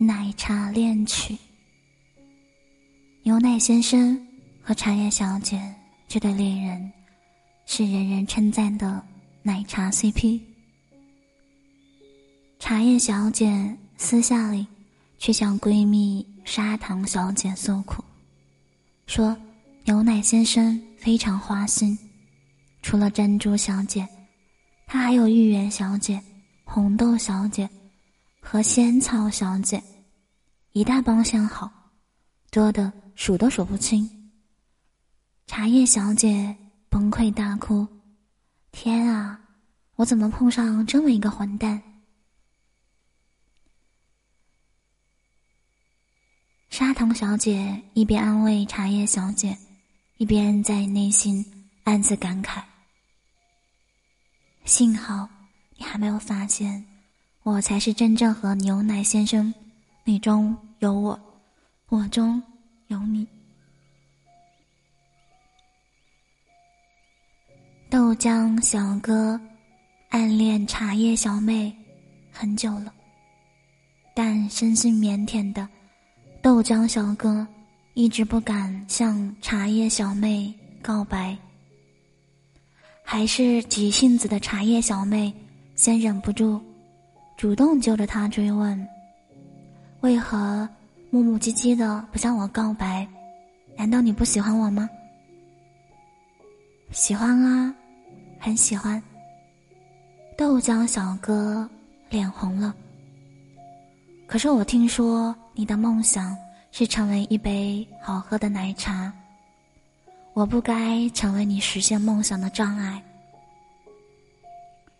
奶茶恋曲。牛奶先生和茶叶小姐这对恋人，是人人称赞的奶茶 CP。茶叶小姐私下里却向闺蜜砂糖小姐诉苦，说牛奶先生非常花心，除了珍珠小姐，他还有芋圆小姐、红豆小姐。和仙草小姐，一大帮相好，多的数都数不清。茶叶小姐崩溃大哭：“天啊，我怎么碰上这么一个混蛋？”砂糖小姐一边安慰茶叶小姐，一边在内心暗自感慨：“幸好你还没有发现。”我才是真正和牛奶先生，你中有我，我中有你。豆浆小哥暗恋茶叶小妹很久了，但生性腼腆的豆浆小哥一直不敢向茶叶小妹告白，还是急性子的茶叶小妹先忍不住。主动揪着他追问：“为何磨磨唧唧的不向我告白？难道你不喜欢我吗？”“喜欢啊，很喜欢。”豆浆小哥脸红了。可是我听说你的梦想是成为一杯好喝的奶茶，我不该成为你实现梦想的障碍。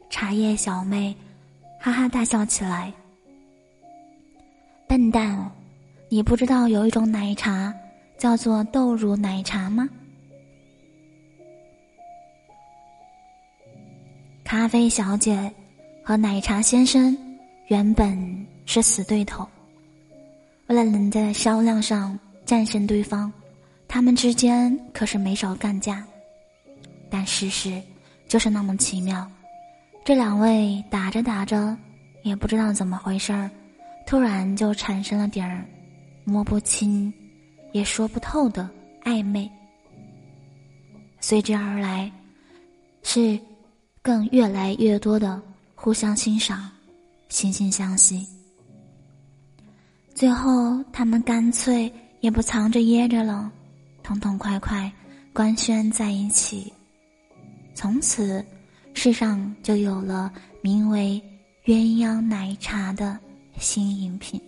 茶叶小妹。哈哈大笑起来。笨蛋，你不知道有一种奶茶叫做豆乳奶茶吗？咖啡小姐和奶茶先生原本是死对头，为了能在销量上战胜对方，他们之间可是没少干架。但事实就是那么奇妙。这两位打着打着，也不知道怎么回事儿，突然就产生了点儿摸不清、也说不透的暧昧。随之而来，是更越来越多的互相欣赏、惺惺相惜。最后，他们干脆也不藏着掖着了，痛痛快快官宣在一起，从此。世上就有了名为“鸳鸯奶茶”的新饮品。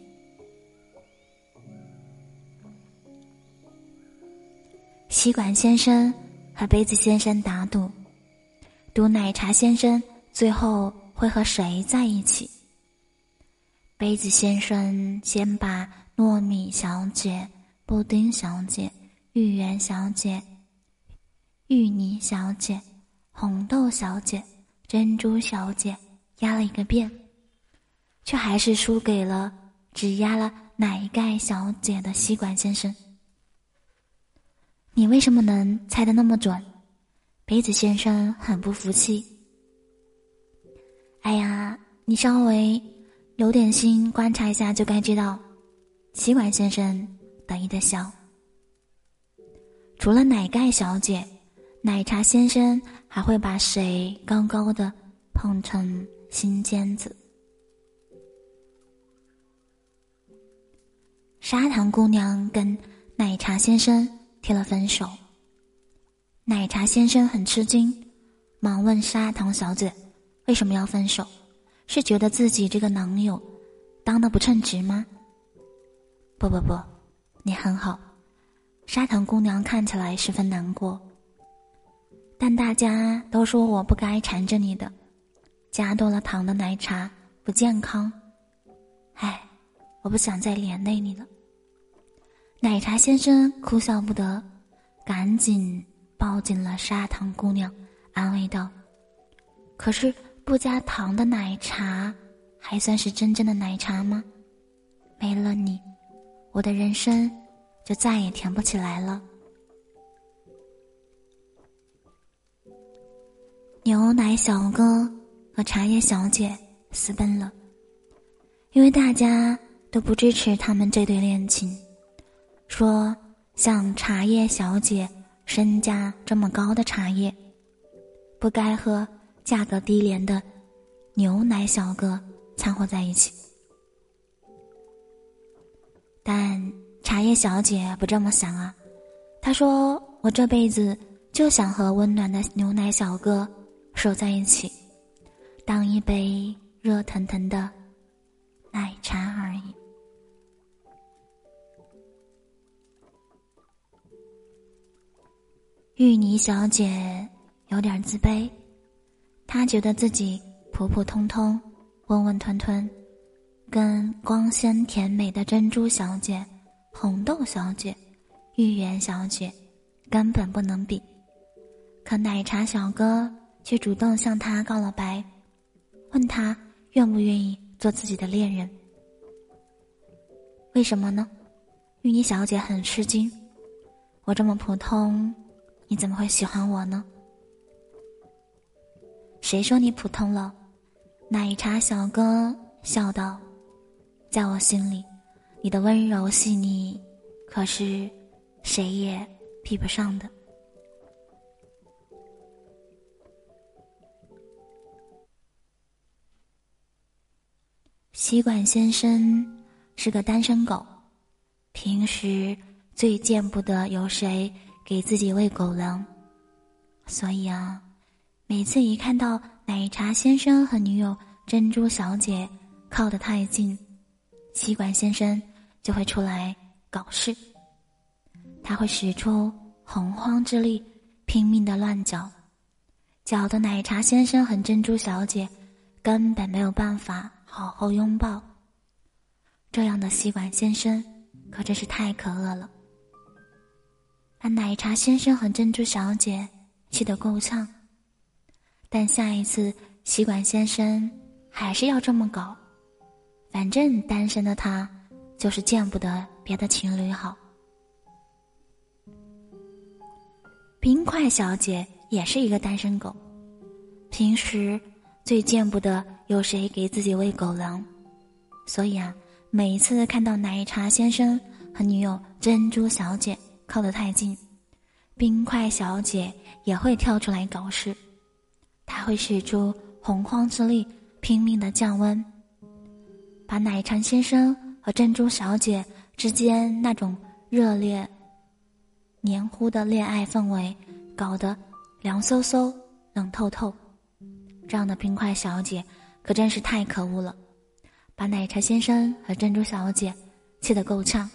吸管先生和杯子先生打赌，赌奶茶先生最后会和谁在一起。杯子先生先把糯米小姐、布丁小姐、芋圆小姐、芋泥小姐。红豆小姐、珍珠小姐压了一个遍，却还是输给了只压了奶盖小姐的吸管先生。你为什么能猜得那么准？杯子先生很不服气。哎呀，你稍微有点心观察一下就该知道。吸管先生得意的笑。除了奶盖小姐。奶茶先生还会把谁高高的捧成心尖子？砂糖姑娘跟奶茶先生提了分手，奶茶先生很吃惊，忙问砂糖小姐：“为什么要分手？是觉得自己这个男友当的不称职吗？”“不不不，你很好。”砂糖姑娘看起来十分难过。但大家都说我不该缠着你的，加多了糖的奶茶不健康。唉，我不想再连累你了。奶茶先生哭笑不得，赶紧抱紧了砂糖姑娘，安慰道：“可是不加糖的奶茶，还算是真正的奶茶吗？没了你，我的人生就再也甜不起来了。”牛奶小哥和茶叶小姐私奔了，因为大家都不支持他们这对恋情，说像茶叶小姐身价这么高的茶叶，不该和价格低廉的牛奶小哥掺和在一起。但茶叶小姐不这么想啊，她说：“我这辈子就想和温暖的牛奶小哥守在一起，当一杯热腾腾的奶茶而已。”芋泥小姐有点自卑，她觉得自己普普通通、温温吞吞。跟光鲜甜美的珍珠小姐、红豆小姐、芋圆小姐根本不能比，可奶茶小哥却主动向他告了白，问他愿不愿意做自己的恋人。为什么呢？芋泥小姐很吃惊，我这么普通，你怎么会喜欢我呢？谁说你普通了？奶茶小哥笑道。在我心里，你的温柔细腻，可是谁也比不上的。吸管先生是个单身狗，平时最见不得有谁给自己喂狗粮，所以啊，每次一看到奶茶先生和女友珍珠小姐靠得太近。吸管先生就会出来搞事，他会使出洪荒之力，拼命的乱搅，搅得奶茶先生和珍珠小姐根本没有办法好好拥抱。这样的吸管先生可真是太可恶了，把奶茶先生和珍珠小姐气得够呛。但下一次吸管先生还是要这么搞。反正单身的他，就是见不得别的情侣好。冰块小姐也是一个单身狗，平时最见不得有谁给自己喂狗粮，所以啊，每次看到奶茶先生和女友珍珠小姐靠得太近，冰块小姐也会跳出来搞事，她会使出洪荒之力，拼命的降温。把奶茶先生和珍珠小姐之间那种热烈、黏糊的恋爱氛围搞得凉飕飕、冷透透，这样的冰块小姐可真是太可恶了，把奶茶先生和珍珠小姐气得够呛。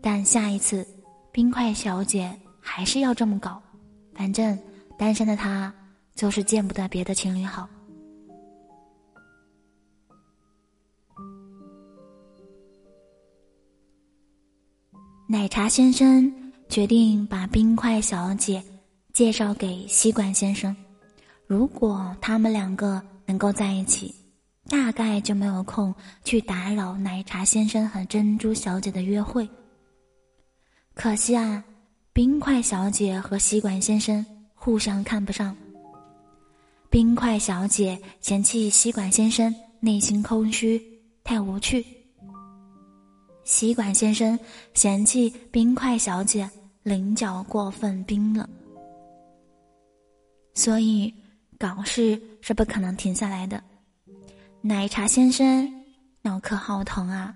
但下一次，冰块小姐还是要这么搞，反正单身的她就是见不得别的情侣好。奶茶先生决定把冰块小姐介绍给吸管先生。如果他们两个能够在一起，大概就没有空去打扰奶茶先生和珍珠小姐的约会。可惜啊，冰块小姐和吸管先生互相看不上。冰块小姐嫌弃吸管先生内心空虚，太无趣。吸管先生嫌弃冰块小姐棱角过分冰冷，所以搞事是不可能停下来的。奶茶先生脑壳好疼啊，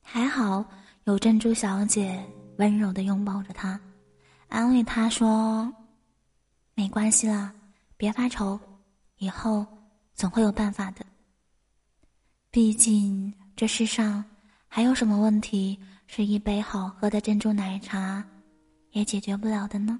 还好有珍珠小姐温柔的拥抱着他，安慰他说：“没关系啦，别发愁，以后总会有办法的。毕竟这世上……”还有什么问题是一杯好喝的珍珠奶茶也解决不了的呢？